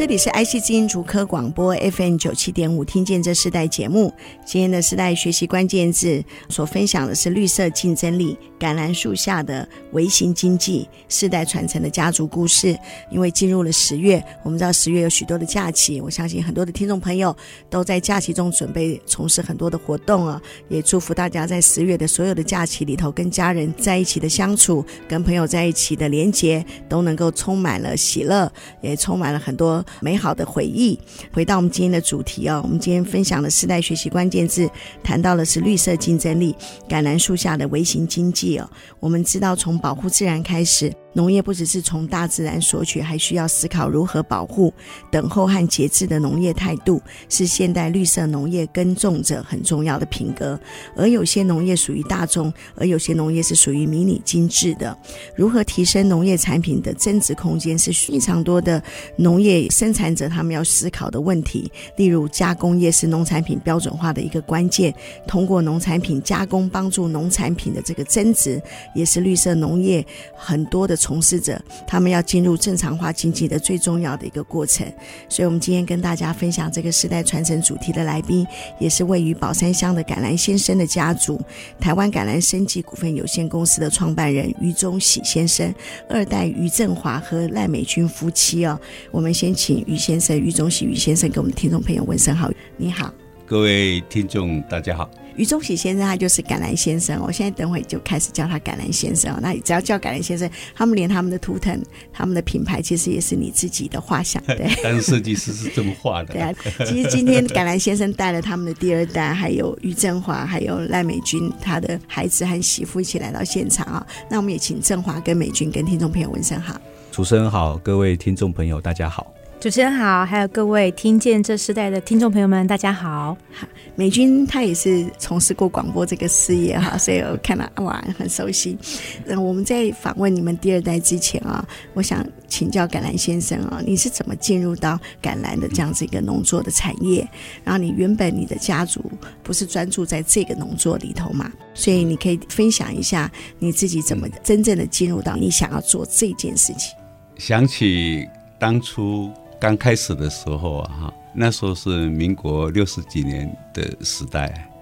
这里是 IC 之音竹科广播 FM 九七点五，听见这世代节目。今天的世代学习关键字所分享的是绿色竞争力、橄榄树下的微型经济、世代传承的家族故事。因为进入了十月，我们知道十月有许多的假期，我相信很多的听众朋友都在假期中准备从事很多的活动啊。也祝福大家在十月的所有的假期里头，跟家人在一起的相处，跟朋友在一起的连结，都能够充满了喜乐，也充满了很多。美好的回忆。回到我们今天的主题哦，我们今天分享的四代学习关键字，谈到的是绿色竞争力、橄榄树下的微型经济哦。我们知道，从保护自然开始。农业不只是从大自然索取，还需要思考如何保护。等候和节制的农业态度是现代绿色农业耕种者很重要的品格。而有些农业属于大众，而有些农业是属于迷你精致的。如何提升农业产品的增值空间，是非常多的农业生产者他们要思考的问题。例如，加工业是农产品标准化的一个关键。通过农产品加工，帮助农产品的这个增值，也是绿色农业很多的。从事者，他们要进入正常化经济的最重要的一个过程，所以，我们今天跟大家分享这个世代传承主题的来宾，也是位于宝山乡的橄榄先生的家族，台湾橄榄生技股份有限公司的创办人余宗喜先生，二代余振华和赖美君夫妻哦。我们先请余先生，余宗喜余先生给我们听众朋友问声好，你好，各位听众大家好。余中喜先生，他就是橄榄先生。我现在等会就开始叫他橄榄先生。那你只要叫橄榄先生，他们连他们的图腾、他们的品牌，其实也是你自己的画像。对，但是设计师是这么画的。对啊，其实今天橄榄先生带了他们的第二代，还有余振华，还有赖美君，他的孩子和媳妇一起来到现场啊。那我们也请振华跟美君跟听众朋友问声好。主持人好，各位听众朋友大家好。主持人好，还有各位听见这时代的听众朋友们，大家好。好，美君她也是从事过广播这个事业哈，所以我看到哇，很熟悉。嗯，我们在访问你们第二代之前啊，我想请教橄榄先生啊，你是怎么进入到橄榄的这样子一个农作的产业？然后你原本你的家族不是专注在这个农作里头嘛？所以你可以分享一下你自己怎么真正的进入到你想要做这件事情。想起当初。刚开始的时候啊，哈，那时候是民国六十几年的时代，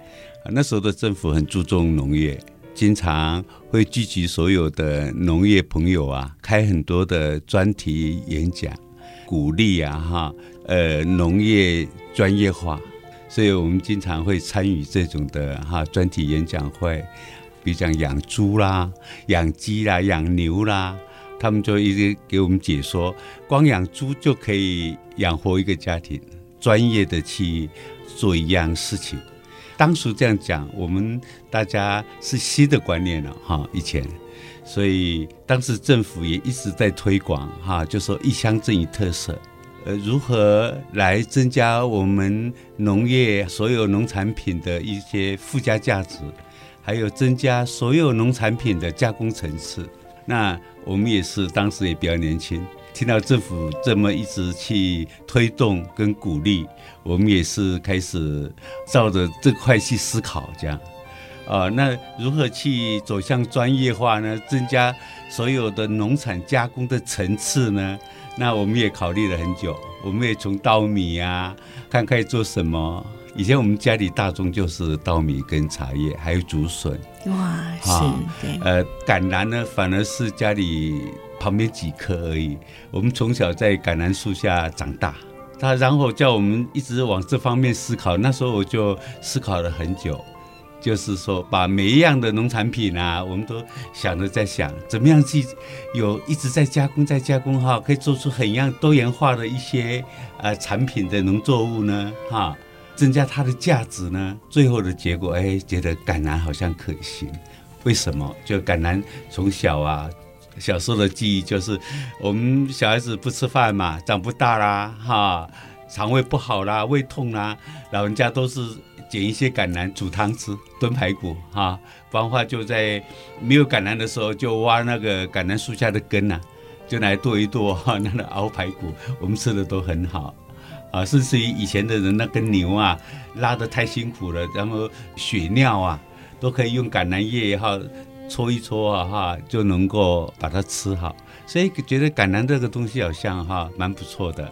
那时候的政府很注重农业，经常会聚集所有的农业朋友啊，开很多的专题演讲，鼓励啊，哈，呃，农业专业化，所以我们经常会参与这种的哈专题演讲会，比如讲养猪啦、养鸡啦、养牛啦。他们就一直给我们解说，光养猪就可以养活一个家庭，专业的去做一样事情。当时这样讲，我们大家是新的观念了哈，以前，所以当时政府也一直在推广哈，就说一乡镇一特色，呃，如何来增加我们农业所有农产品的一些附加价值，还有增加所有农产品的加工层次。那我们也是当时也比较年轻，听到政府这么一直去推动跟鼓励，我们也是开始照着这块去思考，这样，啊、呃，那如何去走向专业化呢？增加所有的农产加工的层次呢？那我们也考虑了很久，我们也从稻米啊，看看做什么。以前我们家里大宗就是稻米跟茶叶，还有竹笋。哇，是，对。呃，橄榄呢，反而是家里旁边几棵而已。我们从小在橄榄树下长大，他然后叫我们一直往这方面思考。那时候我就思考了很久，就是说把每一样的农产品啊，我们都想着在想，怎么样去有一直在加工，在加工哈，可以做出很样多元化的一些呃产品的农作物呢，哈。增加它的价值呢？最后的结果，哎，觉得橄榄好像可行。为什么？就橄榄从小啊，小时候的记忆就是，我们小孩子不吃饭嘛，长不大啦，哈，肠胃不好啦，胃痛啦，老人家都是捡一些橄榄煮汤吃，炖排骨哈。不然的话，就在没有橄榄的时候，就挖那个橄榄树下的根呐、就来剁一剁哈，那个熬排骨，我们吃的都很好啊。甚至于以前的人那个牛啊，拉得太辛苦了，然后血尿啊，都可以用橄榄叶哈搓一搓啊哈，就能够把它吃好。所以觉得橄榄这个东西好像哈蛮不错的，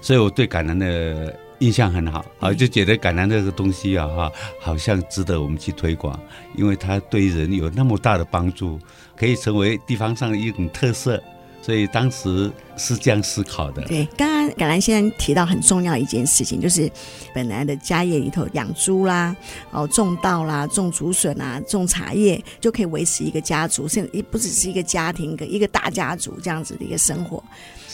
所以我对橄榄的。印象很好，啊，就觉得橄榄这个东西啊，哈，好像值得我们去推广，因为它对人有那么大的帮助，可以成为地方上的一种特色。所以当时是这样思考的。对，刚刚橄榄先生提到很重要一件事情，就是本来的家业里头养猪啦，哦，种稻啦，种竹笋啊，种茶叶，就可以维持一个家族，甚至不只是一个家庭，一个一个大家族这样子的一个生活。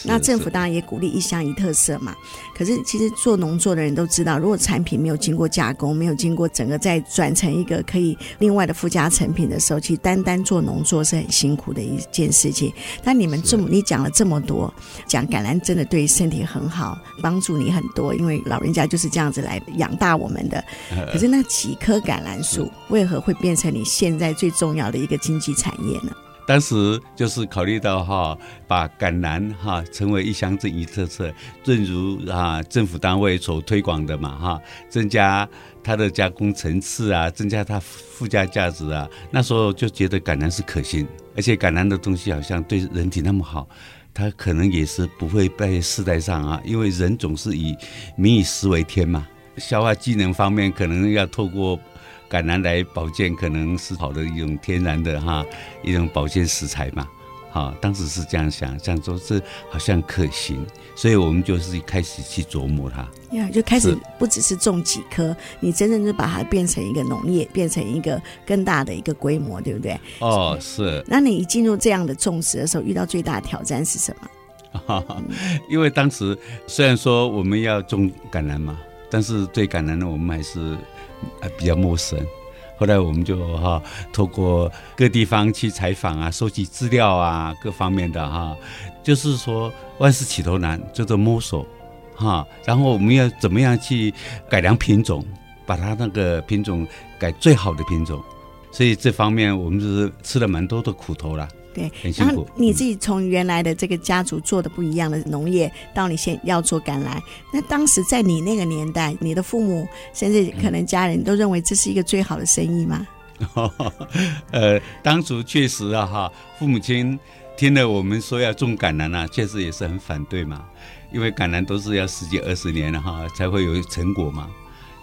那政府当然也鼓励一乡一特色嘛。可是其实做农作的人都知道，如果产品没有经过加工，没有经过整个再转成一个可以另外的附加成品的时候，其实单单做农作是很辛苦的一件事情。但你们这么你讲了这么多，讲橄榄真的对身体很好，帮助你很多，因为老人家就是这样子来养大我们的。可是那几棵橄榄树为何会变成你现在最重要的一个经济产业呢？当时就是考虑到哈，把橄榄哈成为一乡镇一特色，正如啊政府单位所推广的嘛哈，增加它的加工层次啊，增加它附加价值啊。那时候就觉得橄榄是可行，而且橄榄的东西好像对人体那么好，它可能也是不会在世代上啊，因为人总是以民以食为天嘛，消化机能方面可能要透过。橄榄来保健，可能是好的一种天然的哈，一种保健食材嘛，哈，当时是这样想，想说这好像可行，所以我们就是开始去琢磨它，呀，就开始不只是种几棵，你真正是把它变成一个农业，变成一个更大的一个规模，对不对？哦，是。那你一进入这样的种植的时候，遇到最大的挑战是什么？因为当时虽然说我们要种橄榄嘛，但是对橄榄呢，我们还是。啊，比较陌生。后来我们就哈，透过各地方去采访啊，收集资料啊，各方面的哈，就是说万事起头难，叫做摸索哈。然后我们要怎么样去改良品种，把它那个品种改最好的品种。所以这方面我们就是吃了蛮多的苦头了。对，然后你自己从原来的这个家族做的不一样的农业，到你现要做橄榄，那当时在你那个年代，你的父母甚至可能家人都认为这是一个最好的生意吗？呃，当初确实啊哈，父母亲听了我们说要种橄榄啊，确实也是很反对嘛，因为橄榄都是要十几二十年了哈才会有成果嘛。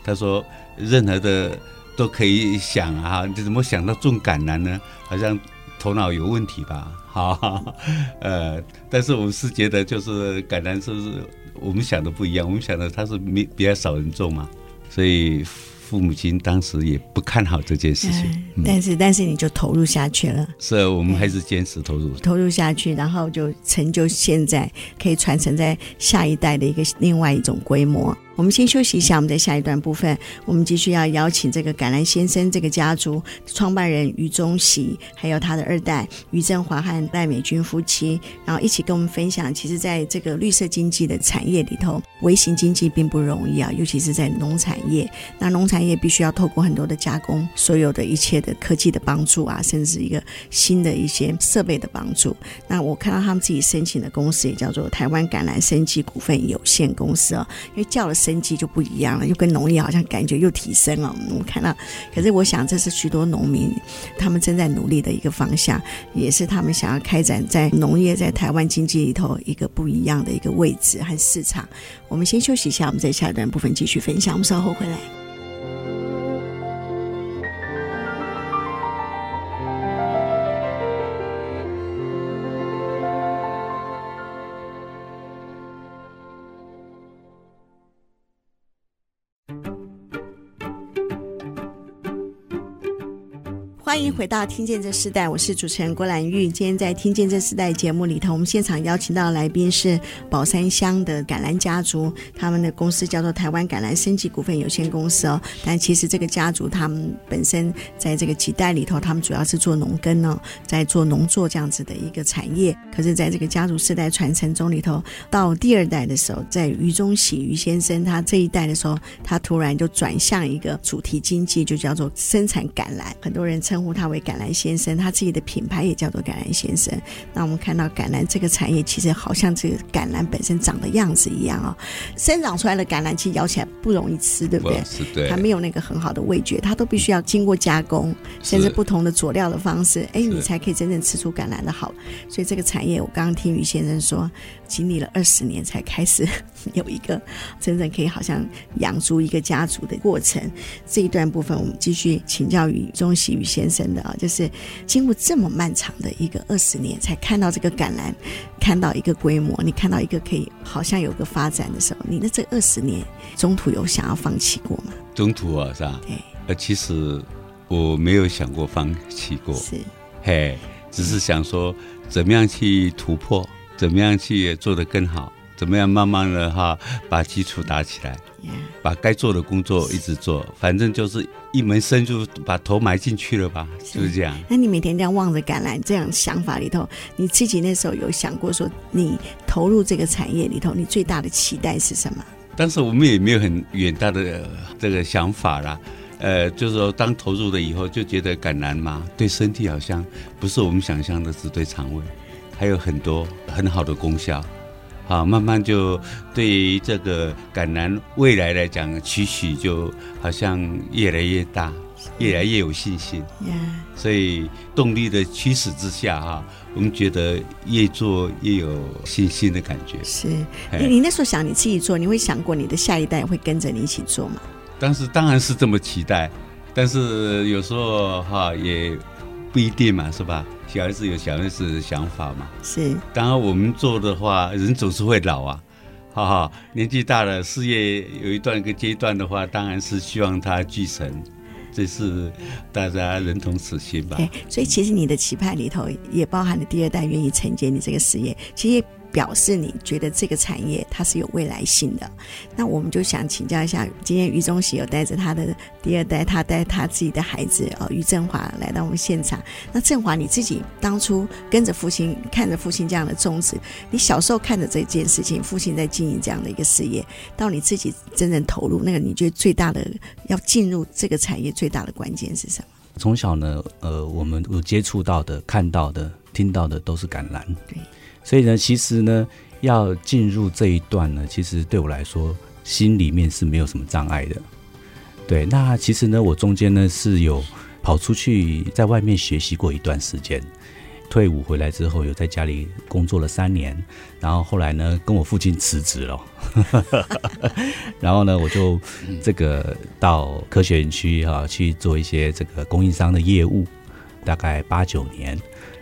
他说任何的都可以想啊，你怎么想到种橄榄呢？好像。头脑有问题吧？好，呃，但是我们是觉得，就是橄榄是不是我们想的不一样？我们想的它是没比较少人种嘛，所以父母亲当时也不看好这件事情。嗯、但是，但是你就投入下去了。是，我们还是坚持投入，投入下去，然后就成就现在可以传承在下一代的一个另外一种规模。我们先休息一下，我们在下一段部分，我们继续要邀请这个橄榄先生这个家族创办人余宗喜，还有他的二代余振华和赖美君夫妻，然后一起跟我们分享，其实在这个绿色经济的产业里头，微型经济并不容易啊，尤其是在农产业。那农产业必须要透过很多的加工，所有的一切的科技的帮助啊，甚至一个新的一些设备的帮助。那我看到他们自己申请的公司也叫做台湾橄榄生技股份有限公司哦，因为叫了。生机就不一样了，又跟农业好像感觉又提升了。我们看到，可是我想这是许多农民他们正在努力的一个方向，也是他们想要开展在农业在台湾经济里头一个不一样的一个位置和市场。我们先休息一下，我们在下一段部分继续分享。我们稍后回来。欢迎回到《听见这世代》，我是主持人郭兰玉。今天在《听见这世代》节目里头，我们现场邀请到的来宾是宝山乡的橄榄家族，他们的公司叫做台湾橄榄升级股份有限公司哦。但其实这个家族他们本身在这个几代里头，他们主要是做农耕哦，在做农作这样子的一个产业。可是，在这个家族世代传承中里头，到第二代的时候，在于中喜于先生他这一代的时候，他突然就转向一个主题经济，就叫做生产橄榄。很多人称。称呼他为橄榄先生，他自己的品牌也叫做橄榄先生。那我们看到橄榄这个产业，其实好像这个橄榄本身长的样子一样哦。生长出来的橄榄其实咬起来不容易吃，对不对？是对。它没有那个很好的味觉，它都必须要经过加工，甚至不同的佐料的方式，哎，你才可以真正吃出橄榄的好。所以这个产业，我刚刚听于先生说，经历了二十年才开始 有一个真正可以好像养足一个家族的过程。这一段部分，我们继续请教于钟喜宇先生。的啊，就是经过这么漫长的一个二十年，才看到这个橄榄，看到一个规模，你看到一个可以好像有个发展的时候，你的这二十年中途有想要放弃过吗？中途啊，是吧？对，呃，其实我没有想过放弃过，是，嘿，只是想说怎么样去突破，怎么样去做得更好。怎么样？慢慢的哈，把基础打起来把该做的工作一直做，反正就是一门深入，把头埋进去了吧，是，就是这样。那你每天这样望着橄榄，这样想法里头，你自己那时候有想过说，你投入这个产业里头，你最大的期待是什么？当时我们也没有很远大的这个想法啦，呃，就是说当投入了以后，就觉得橄榄嘛，对身体好像不是我们想象的只对肠胃，还有很多很好的功效。啊，慢慢就对于这个橄榄未来来讲，期许就好像越来越大，越来越有信心。Yeah. 所以动力的驱使之下，哈，我们觉得越做越有信心的感觉。是，你你那时候想你自己做，你会想过你的下一代会跟着你一起做吗？当时当然是这么期待，但是有时候哈也不一定嘛，是吧？小孩子有小孩子的想法嘛？是。当然，我们做的话，人总是会老啊，哈哈。年纪大了，事业有一段一个阶段的话，当然是希望他继承，这是大家人同此心吧。对，所以其实你的期盼里头也包含了第二代愿意承接你这个事业，其实。表示你觉得这个产业它是有未来性的，那我们就想请教一下，今天于中喜有带着他的第二代，他带他自己的孩子哦，于振华来到我们现场。那振华你自己当初跟着父亲，看着父亲这样的宗旨，你小时候看着这件事情，父亲在经营这样的一个事业，到你自己真正投入，那个你觉得最大的要进入这个产业最大的关键是什么？从小呢，呃，我们有接触到的、看到的、听到的都是橄榄。对。所以呢，其实呢，要进入这一段呢，其实对我来说，心里面是没有什么障碍的。对，那其实呢，我中间呢是有跑出去在外面学习过一段时间，退伍回来之后，有在家里工作了三年，然后后来呢，跟我父亲辞职了，然后呢，我就这个到科学园区啊去做一些这个供应商的业务，大概八九年。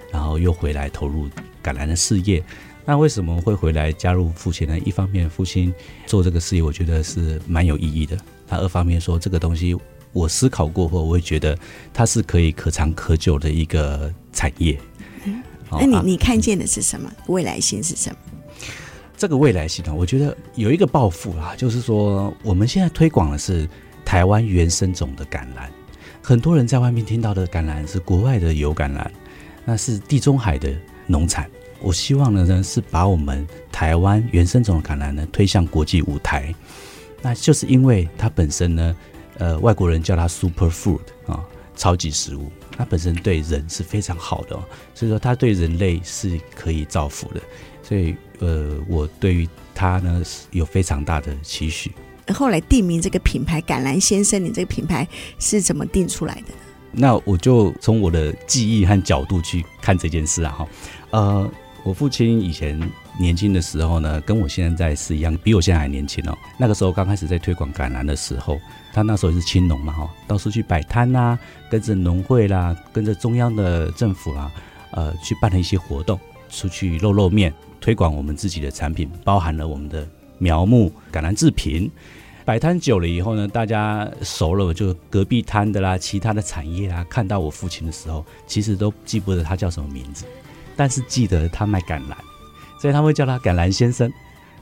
然后又回来投入橄榄的事业，那为什么会回来加入父亲呢？一方面，父亲做这个事业，我觉得是蛮有意义的；那二方面说，这个东西我思考过后，我会觉得它是可以可长可久的一个产业。嗯，那你你看见的是什么？未来性是什么？这个未来性呢？我觉得有一个抱负啦，就是说我们现在推广的是台湾原生种的橄榄，很多人在外面听到的橄榄是国外的油橄榄。那是地中海的农产，我希望的呢是把我们台湾原生种的橄榄呢推向国际舞台，那就是因为它本身呢，呃，外国人叫它 super food 啊，超级食物，它本身对人是非常好的，所以说它对人类是可以造福的，所以呃，我对于它呢是有非常大的期许。后来定名这个品牌橄榄先生，你这个品牌是怎么定出来的？那我就从我的记忆和角度去看这件事啊，哈，呃，我父亲以前年轻的时候呢，跟我现在是一样，比我现在还年轻哦。那个时候刚开始在推广橄榄的时候，他那时候也是青农嘛，哈，到处去摆摊呐，跟着农会啦，跟着中央的政府啊，呃，去办了一些活动，出去露露面，推广我们自己的产品，包含了我们的苗木橄榄制品。摆摊久了以后呢，大家熟了，就隔壁摊的啦，其他的产业啊，看到我父亲的时候，其实都记不得他叫什么名字，但是记得他卖橄榄，所以他会叫他橄榄先生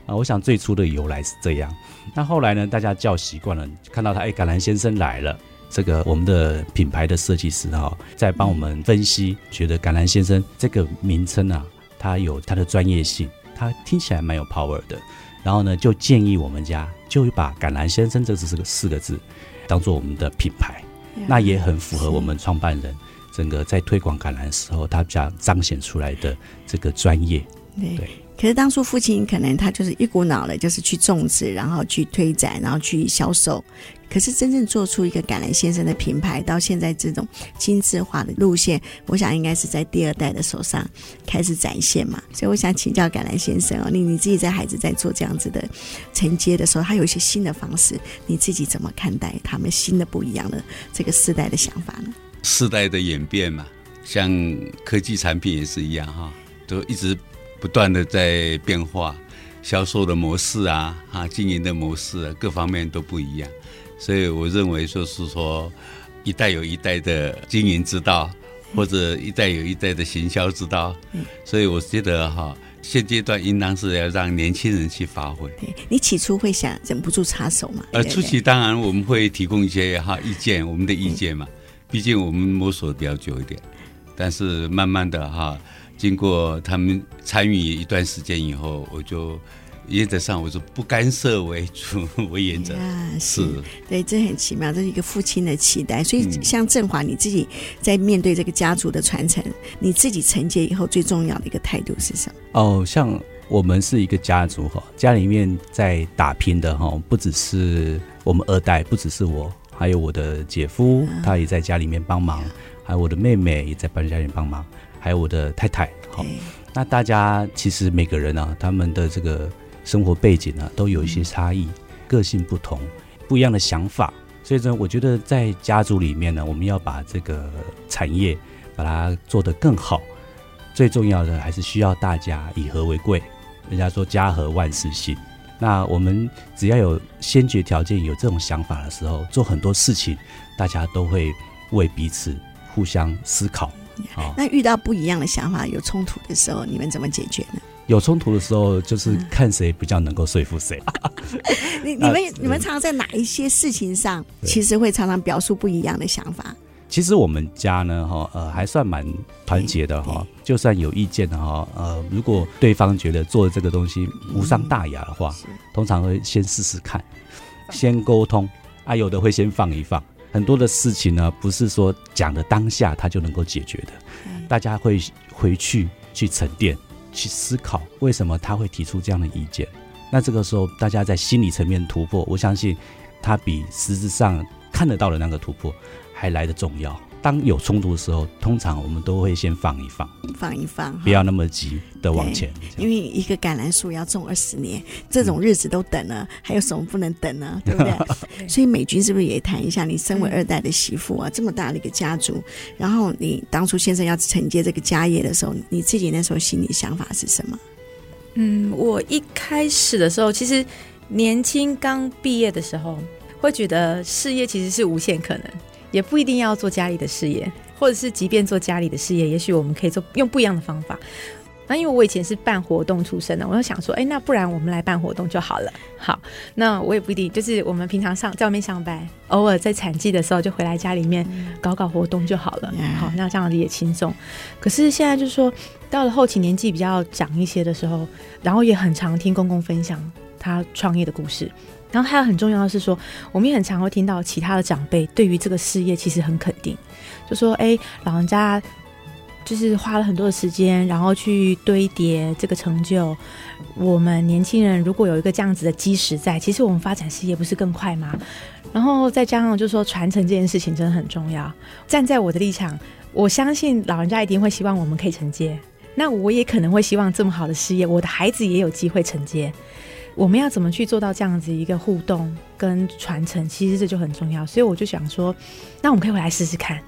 啊。我想最初的由来是这样。那后来呢，大家叫习惯了，看到他，哎，橄榄先生来了。这个我们的品牌的设计师哈，在帮我们分析，觉得橄榄先生这个名称啊，它有它的专业性，它听起来蛮有 power 的。然后呢，就建议我们家就把橄榄先生这四个四个字当做我们的品牌，那也很符合我们创办人整个在推广橄榄的时候，他想彰显出来的这个专业。对。可是当初父亲可能他就是一股脑的，就是去种植，然后去推展，然后去销售。可是真正做出一个橄榄先生的品牌，到现在这种精致化的路线，我想应该是在第二代的手上开始展现嘛。所以我想请教橄榄先生哦，你你自己在孩子在做这样子的承接的时候，他有一些新的方式，你自己怎么看待他们新的不一样的这个世代的想法呢？世代的演变嘛，像科技产品也是一样哈，都一直不断的在变化，销售的模式啊，啊，经营的模式啊，各方面都不一样。所以我认为，就是说，一代有一代的经营之道，或者一代有一代的行销之道。嗯，所以我觉得哈，现阶段应当是要让年轻人去发挥。对，你起初会想忍不住插手嘛？呃，初期当然我们会提供一些哈意见，我们的意见嘛。毕竟我们摸索的比较久一点，但是慢慢的哈，经过他们参与一段时间以后，我就。原则上，我是不干涉为主 为原则。啊，是，对，这很奇妙，这是一个父亲的期待。所以，像振华，你自己在面对这个家族的传承，你自己承接以后，最重要的一个态度是什么？哦，像我们是一个家族哈，家里面在打拼的哈，不只是我们二代，不只是我，还有我的姐夫，他也在家里面帮忙，还有我的妹妹也在帮家里面帮忙，还有我的太太。好，那大家其实每个人呢、啊，他们的这个。生活背景呢，都有一些差异，个性不同，不一样的想法，所以呢，我觉得在家族里面呢，我们要把这个产业把它做得更好，最重要的还是需要大家以和为贵。人家说家和万事兴，那我们只要有先决条件，有这种想法的时候，做很多事情，大家都会为彼此互相思考。好，那遇到不一样的想法，有冲突的时候，你们怎么解决呢？有冲突的时候，就是看谁比较能够说服谁。你你们你们常常在哪一些事情上，其实会常常表述不一样的想法？其实我们家呢，哈呃，还算蛮团结的哈。就算有意见的哈，呃，如果对方觉得做的这个东西无伤大雅的话，通常会先试试看，先沟通啊。有的会先放一放。很多的事情呢，不是说讲的当下他就能够解决的，大家会回去去沉淀。去思考为什么他会提出这样的意见，那这个时候大家在心理层面突破，我相信他比实质上看得到的那个突破还来得重要。当有冲突的时候，通常我们都会先放一放，放一放，不要那么急的往前。因为一个橄榄树要种二十年，这种日子都等了，还有什么不能等呢？对不对？所以美军是不是也谈一下？你身为二代的媳妇啊，这么大的一个家族，然后你当初先生要承接这个家业的时候，你自己那时候心里想法是什么？嗯，我一开始的时候，其实年轻刚毕业的时候，会觉得事业其实是无限可能。也不一定要做家里的事业，或者是即便做家里的事业，也许我们可以做用不一样的方法。那因为我以前是办活动出身的，我就想说，哎，那不然我们来办活动就好了。好，那我也不一定，就是我们平常上在外面上班，偶尔在产季的时候就回来家里面搞搞活动就好了。好，那这样子也轻松。可是现在就是说，到了后期年纪比较长一些的时候，然后也很常听公公分享他创业的故事。然后还有很重要的是说，我们也很常会听到其他的长辈对于这个事业其实很肯定，就说：“哎，老人家就是花了很多的时间，然后去堆叠这个成就。我们年轻人如果有一个这样子的基石在，其实我们发展事业不是更快吗？然后再加上就是说，传承这件事情真的很重要。站在我的立场，我相信老人家一定会希望我们可以承接。那我也可能会希望这么好的事业，我的孩子也有机会承接。”我们要怎么去做到这样子一个互动跟传承？其实这就很重要。所以我就想说，那我们可以回来试试看。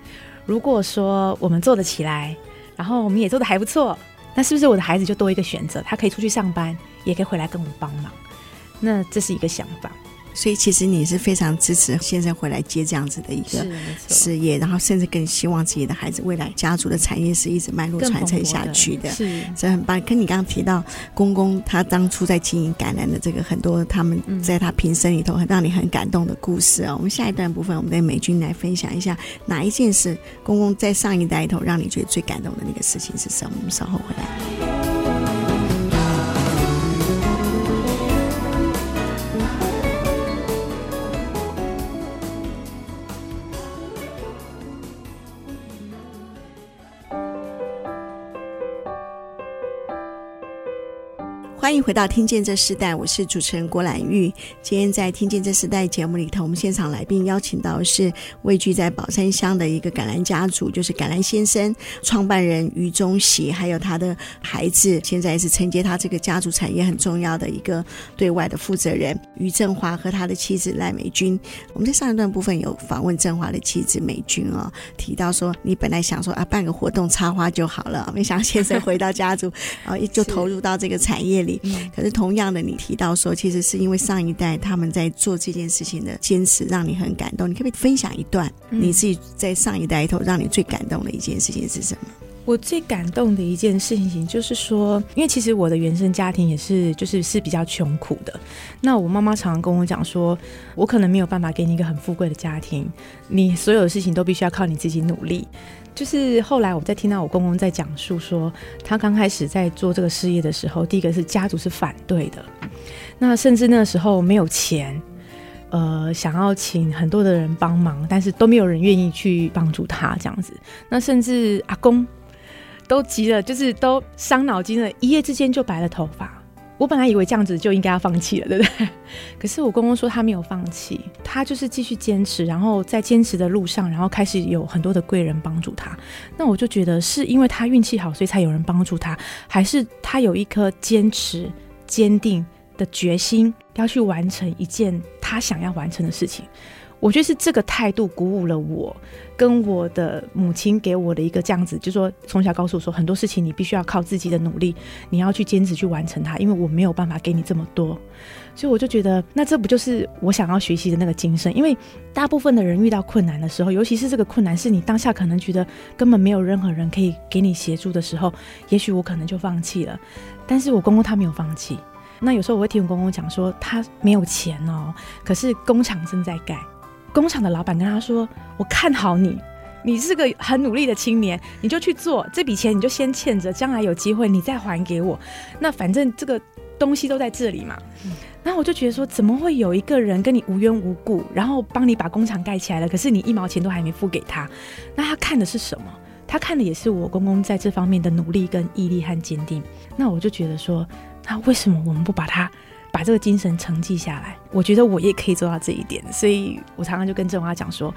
如果说我们做得起来，然后我们也做得还不错，那是不是我的孩子就多一个选择？他可以出去上班，也可以回来跟我们帮忙。那这是一个想法。所以其实你是非常支持先生回来接这样子的一个事业，然后甚至更希望自己的孩子未来家族的产业是一直脉络传承下去的，的是，这很棒。跟你刚刚提到公公他当初在经营橄榄的这个很多他们在他平生里头很让你很感动的故事啊、哦，我们下一段部分我们跟美君来分享一下哪一件事公公在上一代里头让你觉得最感动的那个事情是什么？我们稍后回来。欢迎回到《听见这时代》，我是主持人郭兰玉。今天在《听见这时代》节目里头，我们现场来宾邀请到的是位居在宝山乡的一个橄榄家族，就是橄榄先生创办人于中喜，还有他的孩子，现在是承接他这个家族产业很重要的一个对外的负责人于振华和他的妻子赖美君。我们在上一段部分有访问振华的妻子美君哦，提到说你本来想说啊办个活动插花就好了，没想到先生回到家族，然后就投入到这个产业里。可是同样的，你提到说，其实是因为上一代他们在做这件事情的坚持，让你很感动。你可不可以分享一段你自己在上一代里头让你最感动的一件事情是什么？我最感动的一件事情就是说，因为其实我的原生家庭也是，就是是比较穷苦的。那我妈妈常常跟我讲说，我可能没有办法给你一个很富贵的家庭，你所有的事情都必须要靠你自己努力。就是后来我在听到我公公在讲述说，他刚开始在做这个事业的时候，第一个是家族是反对的，那甚至那时候没有钱，呃，想要请很多的人帮忙，但是都没有人愿意去帮助他这样子。那甚至阿公都急了，就是都伤脑筋了，一夜之间就白了头发。我本来以为这样子就应该要放弃了，对不对？可是我公公说他没有放弃，他就是继续坚持，然后在坚持的路上，然后开始有很多的贵人帮助他。那我就觉得是因为他运气好，所以才有人帮助他，还是他有一颗坚持、坚定的决心，要去完成一件他想要完成的事情。我觉得是这个态度鼓舞了我，跟我的母亲给我的一个这样子，就说从小告诉我说，很多事情你必须要靠自己的努力，你要去坚持去完成它，因为我没有办法给你这么多，所以我就觉得，那这不就是我想要学习的那个精神？因为大部分的人遇到困难的时候，尤其是这个困难是你当下可能觉得根本没有任何人可以给你协助的时候，也许我可能就放弃了。但是我公公他没有放弃。那有时候我会听我公公讲说，他没有钱哦，可是工厂正在盖。工厂的老板跟他说：“我看好你，你是个很努力的青年，你就去做这笔钱，你就先欠着，将来有机会你再还给我。那反正这个东西都在这里嘛。然后我就觉得说，怎么会有一个人跟你无缘无故，然后帮你把工厂盖起来了，可是你一毛钱都还没付给他？那他看的是什么？他看的也是我公公在这方面的努力跟毅力和坚定。那我就觉得说，那为什么我们不把他？”把这个精神承继下来，我觉得我也可以做到这一点，所以我常常就跟振华讲说，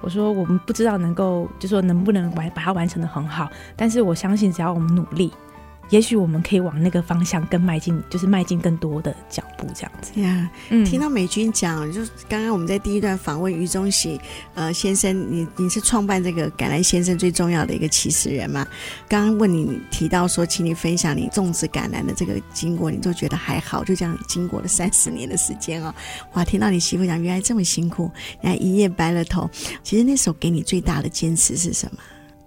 我说我们不知道能够，就说能不能完把它完成的很好，但是我相信只要我们努力。也许我们可以往那个方向更迈进，就是迈进更多的脚步，这样子。呀、yeah, 嗯，听到美军讲，就刚刚我们在第一段访问于中喜呃先生，你你是创办这个橄榄先生最重要的一个起始人嘛？刚刚问你，你提到说，请你分享你种植橄榄的这个经过，你就觉得还好，就这样经过了三十年的时间哦。哇，听到你媳妇讲，原来这么辛苦，原来一夜白了头。其实那时候给你最大的坚持是什么？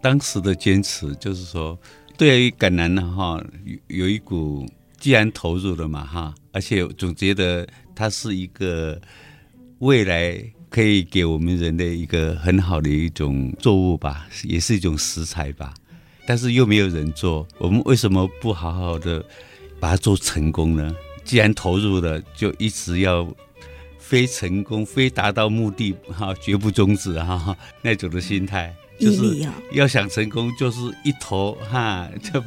当时的坚持就是说。对于橄榄呢，哈，有有一股既然投入了嘛，哈，而且总觉得它是一个未来可以给我们人的一个很好的一种作物吧，也是一种食材吧。但是又没有人做，我们为什么不好好的把它做成功呢？既然投入了，就一直要非成功，非达到目的哈，绝不终止哈，那种的心态。就是要想成功，就是一头哈，就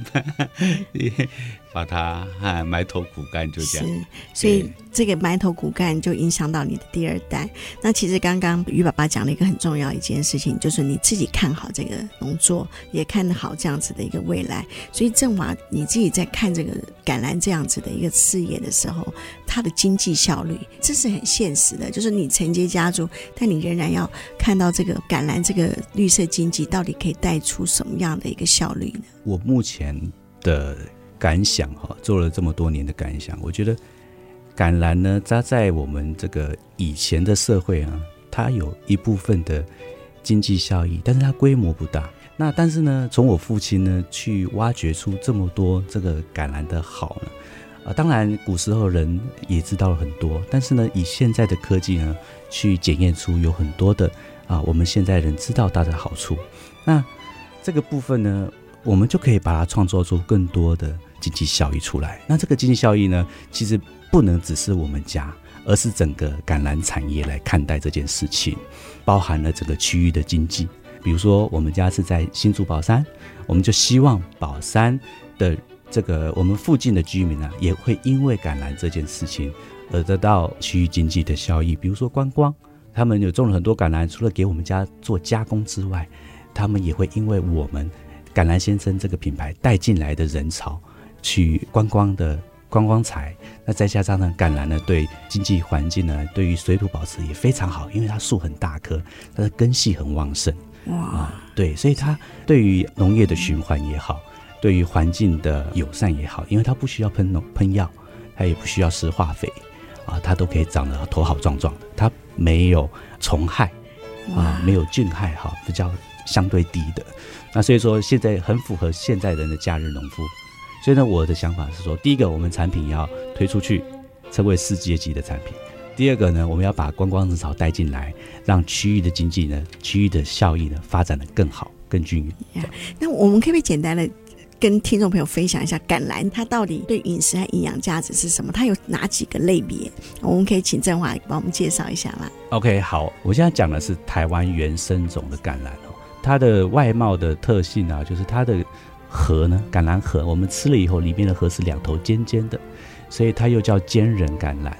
把把它哈埋头苦干，就这样。是，所以这个埋头苦干就影响到你的第二代。那其实刚刚于爸爸讲了一个很重要一件事情，就是你自己看好这个农作，也看好这样子的一个未来。所以振华，你自己在看这个橄榄这样子的一个事业的时候，它的经济效率，这是很现实的。就是你承接家族，但你仍然要看到这个橄榄这个绿色经济到底可以带出什么样的一个效率呢？我目前的感想哈，做了这么多年的感想，我觉得橄榄呢，它在我们这个以前的社会啊，它有一部分的经济效益，但是它规模不大。那但是呢，从我父亲呢去挖掘出这么多这个橄榄的好呢，啊，当然古时候人也知道了很多，但是呢，以现在的科技呢去检验出有很多的啊，我们现在人知道它的好处。那这个部分呢，我们就可以把它创造出更多的经济效益出来。那这个经济效益呢，其实不能只是我们家，而是整个橄榄产业来看待这件事情，包含了整个区域的经济。比如说，我们家是在新竹宝山，我们就希望宝山的这个我们附近的居民呢，也会因为橄榄这件事情而得到区域经济的效益。比如说观光，他们有种了很多橄榄，除了给我们家做加工之外，他们也会因为我们橄榄先生这个品牌带进来的人潮，去观光的观光财。那再加上呢，橄榄呢对经济环境呢，对于水土保持也非常好，因为它树很大棵，它的根系很旺盛。哇、啊，对，所以它对于农业的循环也好，对于环境的友善也好，因为它不需要喷农喷药，它也不需要施化肥，啊，它都可以长得头好壮壮的，它没有虫害，啊，没有菌害，哈，比较相对低的。那所以说现在很符合现在人的假日农夫。所以呢，我的想法是说，第一个，我们产品要推出去，成为世界级的产品。第二个呢，我们要把观光人潮带进来，让区域的经济呢、区域的效益呢发展的更好、更均匀。那我们可不可以简单的跟听众朋友分享一下橄榄它到底对饮食和营养价值是什么？它有哪几个类别？我们可以请振华帮我们介绍一下吗？OK，好，我现在讲的是台湾原生种的橄榄哦，它的外貌的特性啊，就是它的核呢，橄榄核，我们吃了以后，里面的核是两头尖尖的，所以它又叫尖仁橄榄。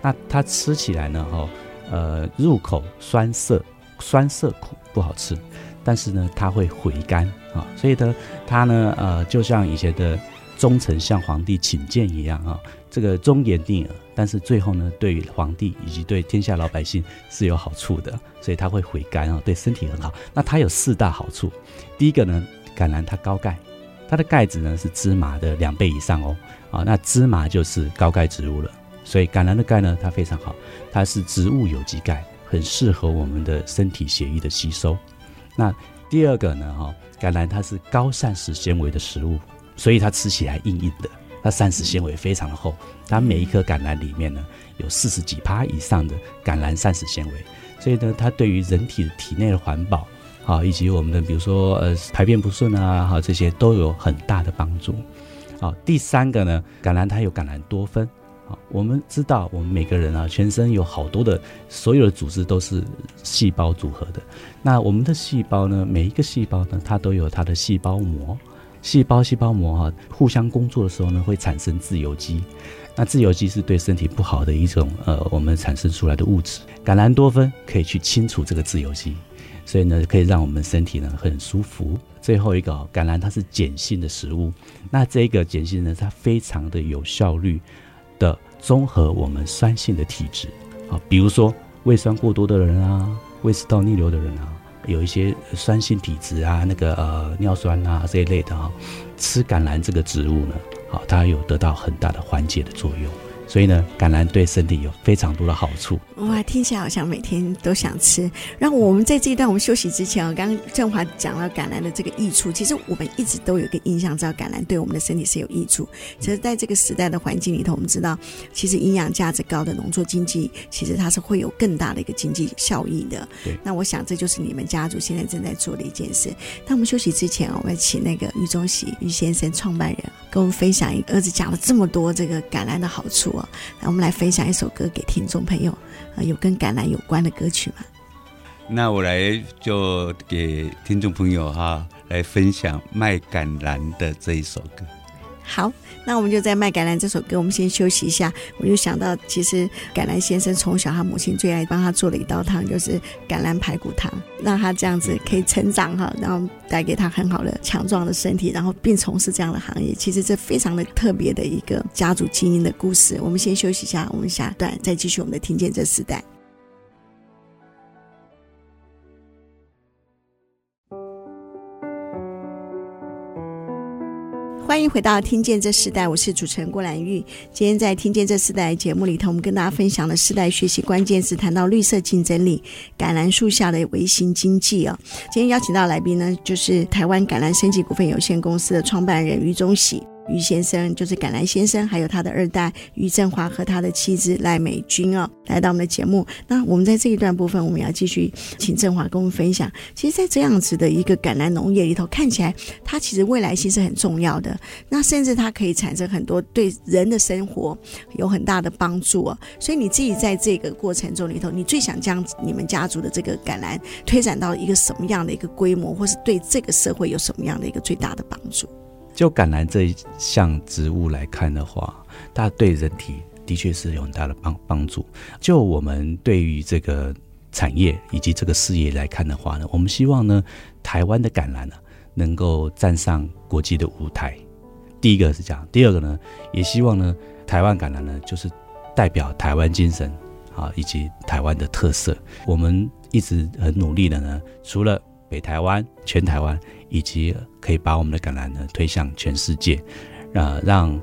那它吃起来呢，哈，呃，入口酸涩，酸涩苦，不好吃。但是呢，它会回甘啊，所以呢，它呢，呃，就像以前的忠臣向皇帝请谏一样啊，这个忠言逆耳，但是最后呢，对于皇帝以及对天下老百姓是有好处的，所以它会回甘啊，对身体很好。那它有四大好处，第一个呢，橄榄它高钙，它的钙质呢是芝麻的两倍以上哦，啊，那芝麻就是高钙植物了。所以橄榄的钙呢，它非常好，它是植物有机钙，很适合我们的身体血液的吸收。那第二个呢，哈，橄榄它是高膳食纤维的食物，所以它吃起来硬硬的，它膳食纤维非常的厚。它每一颗橄榄里面呢，有四十几趴以上的橄榄膳食纤维，所以呢，它对于人体体内的环保，啊，以及我们的比如说呃排便不顺啊，哈，这些都有很大的帮助。好，第三个呢，橄榄它有橄榄多酚。好，我们知道，我们每个人啊，全身有好多的，所有的组织都是细胞组合的。那我们的细胞呢，每一个细胞呢，它都有它的细胞膜。细胞细胞膜哈、互相工作的时候呢，会产生自由基。那自由基是对身体不好的一种呃，我们产生出来的物质。橄榄多酚可以去清除这个自由基，所以呢，可以让我们身体呢很舒服。最后一个，橄榄它是碱性的食物，那这个碱性呢，它非常的有效率。的综合我们酸性的体质啊，比如说胃酸过多的人啊，胃食道逆流的人啊，有一些酸性体质啊，那个呃尿酸啊这一类的啊，吃橄榄这个植物呢，好，它有得到很大的缓解的作用。所以呢，橄榄对身体有非常多的好处。哇，听起来好像每天都想吃。然后我们在这一段我们休息之前，啊刚刚振华讲了橄榄的这个益处。其实我们一直都有一个印象，知道橄榄对我们的身体是有益处。其实在这个时代的环境里头，我们知道，其实营养价值高的农作经济，其实它是会有更大的一个经济效益的。对。那我想这就是你们家族现在正在做的一件事。那我们休息之前啊，我们请那个于中喜于先生创办人跟我们分享一个儿子讲了这么多这个橄榄的好处啊。那我们来分享一首歌给听众朋友，啊，有跟橄榄有关的歌曲吗？那我来就给听众朋友哈来分享《卖橄榄》的这一首歌。好，那我们就在《卖橄榄》这首歌，我们先休息一下。我就想到，其实橄榄先生从小他母亲最爱帮他做的一道汤，就是橄榄排骨汤，让他这样子可以成长哈，然后带给他很好的强壮的身体，然后并从事这样的行业。其实这非常的特别的一个家族经营的故事。我们先休息一下，我们下段再继续我们的听见这时代。欢迎回到《听见这世代》，我是主持人郭兰玉。今天在《听见这世代》节目里头，我们跟大家分享了世代学习关键词，谈到绿色竞争力、橄榄树下的微型经济哦。今天邀请到来宾呢，就是台湾橄榄升级股份有限公司的创办人余宗喜。余先生就是橄榄先生，还有他的二代余振华和他的妻子赖美君哦，来到我们的节目。那我们在这一段部分，我们要继续请振华跟我们分享。其实，在这样子的一个橄榄农业里头，看起来它其实未来性是很重要的。那甚至它可以产生很多对人的生活有很大的帮助哦。所以你自己在这个过程中里头，你最想将你们家族的这个橄榄推展到一个什么样的一个规模，或是对这个社会有什么样的一个最大的帮助？就橄榄这一项植物来看的话，它对人体的确是有很大的帮帮助。就我们对于这个产业以及这个事业来看的话呢，我们希望呢，台湾的橄榄呢能够站上国际的舞台。第一个是这样，第二个呢，也希望呢，台湾橄榄呢就是代表台湾精神啊，以及台湾的特色。我们一直很努力的呢，除了北台湾、全台湾。以及可以把我们的橄榄呢推向全世界，呃，让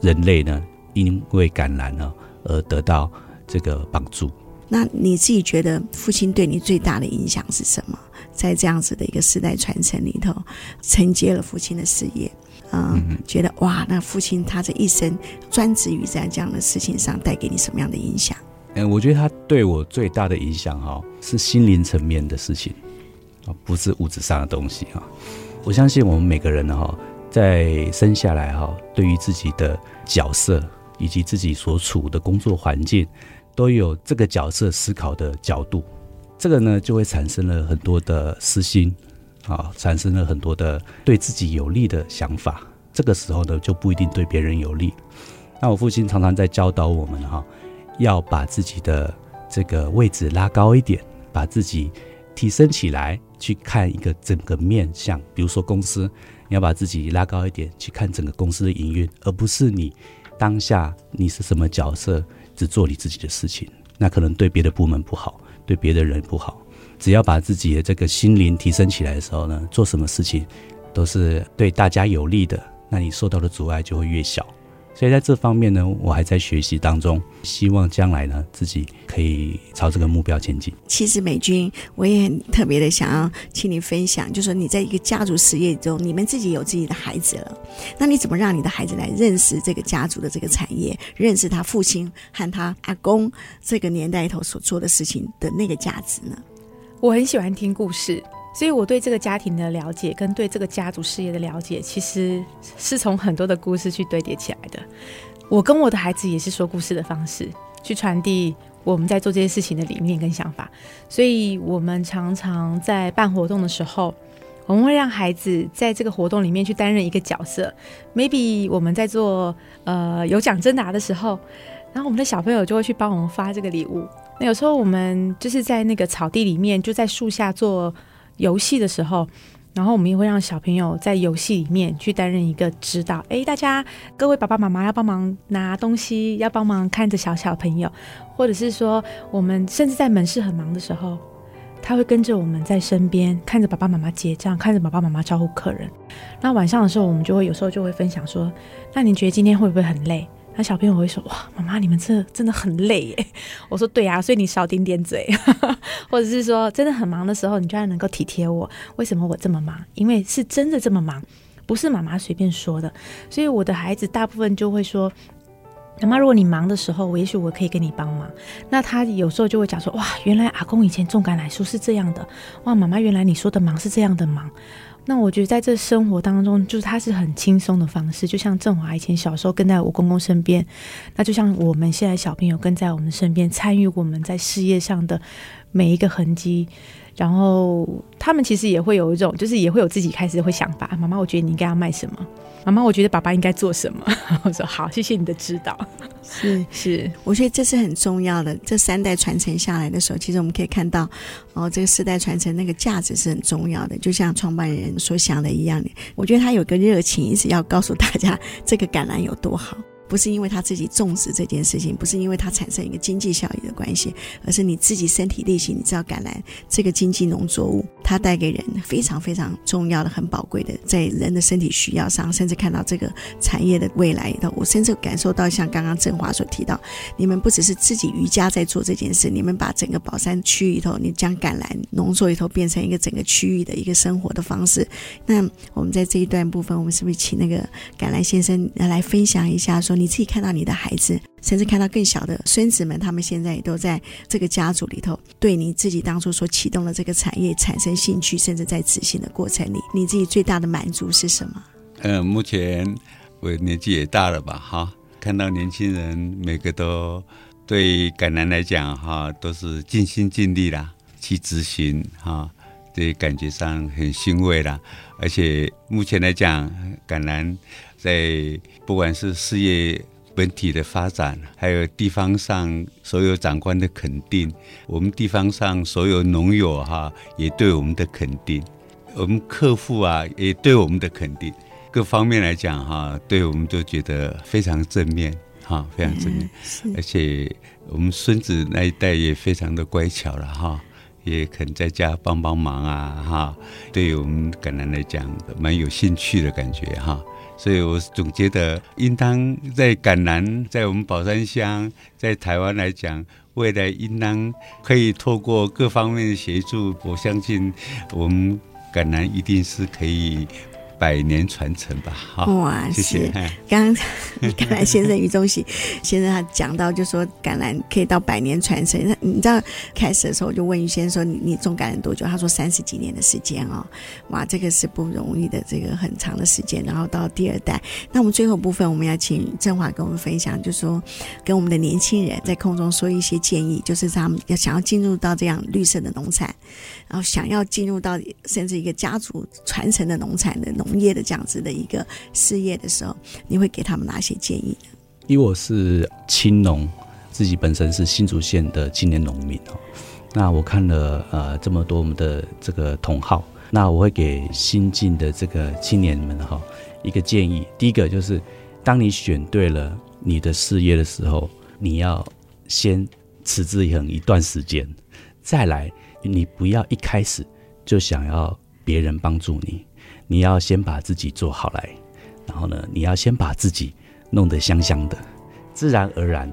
人类呢因为橄榄呢而得到这个帮助。那你自己觉得父亲对你最大的影响是什么？在这样子的一个世代传承里头，承接了父亲的事业，嗯，嗯觉得哇，那父亲他这一生专职于在这样的事情上，带给你什么样的影响？嗯，我觉得他对我最大的影响哈，是心灵层面的事情。啊不是物质上的东西哈，我相信我们每个人呢哈，在生下来哈，对于自己的角色以及自己所处的工作环境，都有这个角色思考的角度，这个呢就会产生了很多的私心啊，产生了很多的对自己有利的想法，这个时候呢就不一定对别人有利。那我父亲常常在教导我们哈，要把自己的这个位置拉高一点，把自己提升起来。去看一个整个面向，比如说公司，你要把自己拉高一点，去看整个公司的营运，而不是你当下你是什么角色，只做你自己的事情，那可能对别的部门不好，对别的人不好。只要把自己的这个心灵提升起来的时候呢，做什么事情都是对大家有利的，那你受到的阻碍就会越小。所以在这方面呢，我还在学习当中，希望将来呢自己可以朝这个目标前进。其实美军，我也很特别的想要请你分享，就是说你在一个家族实业中，你们自己有自己的孩子了，那你怎么让你的孩子来认识这个家族的这个产业，认识他父亲和他阿公这个年代头所做的事情的那个价值呢？我很喜欢听故事。所以，我对这个家庭的了解，跟对这个家族事业的了解，其实是从很多的故事去堆叠起来的。我跟我的孩子也是说故事的方式，去传递我们在做这些事情的理念跟想法。所以，我们常常在办活动的时候，我们会让孩子在这个活动里面去担任一个角色。Maybe 我们在做呃有奖征答的时候，然后我们的小朋友就会去帮我们发这个礼物。那有时候我们就是在那个草地里面，就在树下做。游戏的时候，然后我们也会让小朋友在游戏里面去担任一个指导。诶，大家各位爸爸妈妈要帮忙拿东西，要帮忙看着小小朋友，或者是说，我们甚至在门市很忙的时候，他会跟着我们在身边，看着爸爸妈妈结账，看着爸爸妈妈招呼客人。那晚上的时候，我们就会有时候就会分享说：“那你觉得今天会不会很累？”那小朋友会说：“哇，妈妈，你们这真的很累耶。”我说：“对啊，所以你少顶点嘴，或者是说真的很忙的时候，你居然能够体贴我。为什么我这么忙？因为是真的这么忙，不是妈妈随便说的。所以我的孩子大部分就会说：‘妈妈，如果你忙的时候，我也许我可以跟你帮忙。’那他有时候就会讲说：‘哇，原来阿公以前种橄榄树是这样的。哇，妈妈，原来你说的忙是这样的忙。’”那我觉得在这生活当中，就是他是很轻松的方式，就像振华以前小时候跟在我公公身边，那就像我们现在小朋友跟在我们身边，参与我们在事业上的每一个痕迹。然后他们其实也会有一种，就是也会有自己开始会想法。妈妈，我觉得你应该要卖什么？妈妈，我觉得爸爸应该做什么？我说好，谢谢你的指导。是 是，我觉得这是很重要的。这三代传承下来的时候，其实我们可以看到，哦，这个世代传承那个价值是很重要的。就像创办人所想的一样，我觉得他有个热情，一直要告诉大家这个橄榄有多好。不是因为他自己种植这件事情，不是因为他产生一个经济效益的关系，而是你自己身体力行。你知道橄榄这个经济农作物，它带给人非常非常重要的、很宝贵的，在人的身体需要上，甚至看到这个产业的未来里头，我甚至感受到像刚刚振华所提到，你们不只是自己瑜伽在做这件事，你们把整个宝山区里头，你将橄榄农作里头变成一个整个区域的一个生活的方式。那我们在这一段部分，我们是不是请那个橄榄先生来分享一下，说你自己看到你的孩子，甚至看到更小的孙子们，他们现在也都在这个家族里头，对你自己当初所启动的这个产业产生兴趣，甚至在执行的过程里，你自己最大的满足是什么？呃，目前我年纪也大了吧，哈，看到年轻人每个都对橄榄来讲，哈，都是尽心尽力啦，去执行，哈。这感觉上很欣慰啦，而且目前来讲，橄榄在不管是事业本体的发展，还有地方上所有长官的肯定，我们地方上所有农友哈也对我们的肯定，我们客户啊也对我们的肯定，各方面来讲哈，对我们都觉得非常正面哈，非常正面，而且我们孙子那一代也非常的乖巧了哈。也肯在家帮帮忙啊，哈，对于我们橄榄来讲，蛮有兴趣的感觉哈，所以我总觉得，应当在橄榄，在我们宝山乡，在台湾来讲，未来应当可以透过各方面的协助，我相信我们橄榄一定是可以。百年传承吧，好，哇，谢谢。刚 刚橄榄先生于中喜先生他讲到，就说橄榄可以到百年传承。那你知道开始的时候，我就问于先生说：“你你种橄榄多久？”他说：“三十几年的时间哦，哇，这个是不容易的，这个很长的时间。”然后到第二代，那我们最后部分我们要请振华跟我们分享，就说跟我们的年轻人在空中说一些建议，就是他们要想要进入到这样绿色的农产，然后想要进入到甚至一个家族传承的农产的农。农业的这样子的一个事业的时候，你会给他们哪些建议呢？因为我是青农，自己本身是新竹县的青年农民哦。那我看了呃这么多我们的这个同好，那我会给新进的这个青年们哈一个建议。第一个就是，当你选对了你的事业的时候，你要先持之以恒一段时间，再来，你不要一开始就想要别人帮助你。你要先把自己做好来，然后呢，你要先把自己弄得香香的，自然而然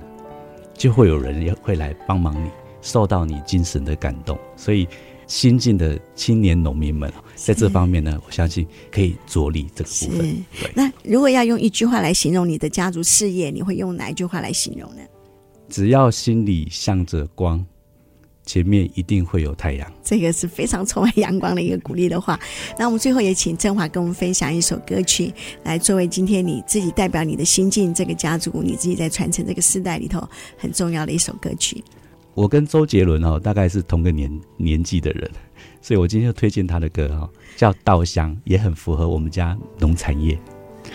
就会有人也会来帮忙你，受到你精神的感动。所以，新进的青年农民们在这方面呢，我相信可以着力这个部分。对。那如果要用一句话来形容你的家族事业，你会用哪一句话来形容呢？只要心里向着光。前面一定会有太阳，这个是非常充满阳光的一个鼓励的话。那我们最后也请振华跟我们分享一首歌曲，来作为今天你自己代表你的心境，这个家族，你自己在传承这个世代里头很重要的一首歌曲。我跟周杰伦哦，大概是同个年年纪的人，所以我今天就推荐他的歌哈，叫《稻香》，也很符合我们家农产业。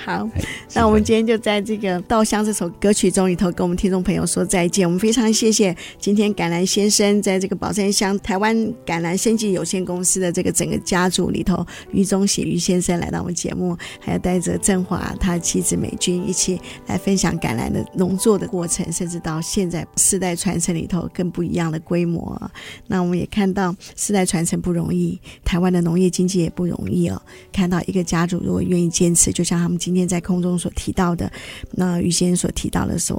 好，那我们今天就在这个《稻香》这首歌曲中里头跟我们听众朋友说再见。我们非常谢谢今天橄榄先生在这个宝山乡台湾橄榄生技有限公司的这个整个家族里头，于中喜于先生来到我们节目，还有带着振华他妻子美君一起来分享橄榄的农作的过程，甚至到现在世代传承里头更不一样的规模。那我们也看到世代传承不容易，台湾的农业经济也不容易哦。看到一个家族如果愿意坚持，就像他们。今天在空中所提到的，那余先生所提到的说，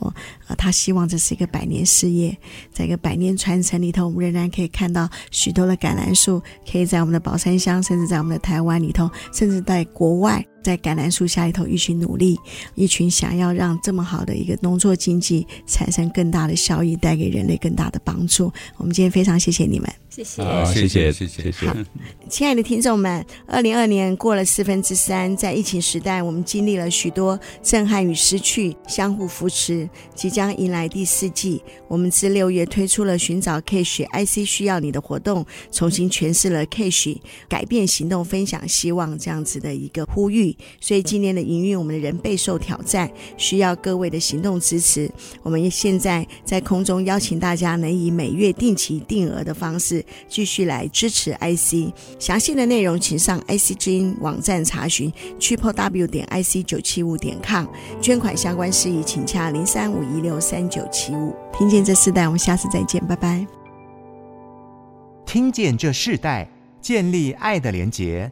呃，他希望这是一个百年事业，在一个百年传承里头，我们仍然可以看到许多的橄榄树，可以在我们的宝山乡，甚至在我们的台湾里头，甚至在国外。在橄榄树下里头，一群努力，一群想要让这么好的一个农作经济产生更大的效益，带给人类更大的帮助。我们今天非常谢谢你们，谢谢，谢谢，谢谢，谢谢。亲爱的听众们，二零二年过了四分之三，在疫情时代，我们经历了许多震撼与失去，相互扶持，即将迎来第四季。我们自六月推出了寻找 Cache IC 需要你的活动，重新诠释了 Cache 改变行动，分享希望这样子的一个呼吁。所以今年的营运我们的人备受挑战，需要各位的行动支持。我们现在在空中邀请大家能以每月定期定额的方式继续来支持 IC。详细的内容请上 IC 之音网站查询，triple w 点 ic 九七五点 com。捐款相关事宜请洽零三五一六三九七五。听见这世代，我们下次再见，拜拜。听见这世代，建立爱的连结。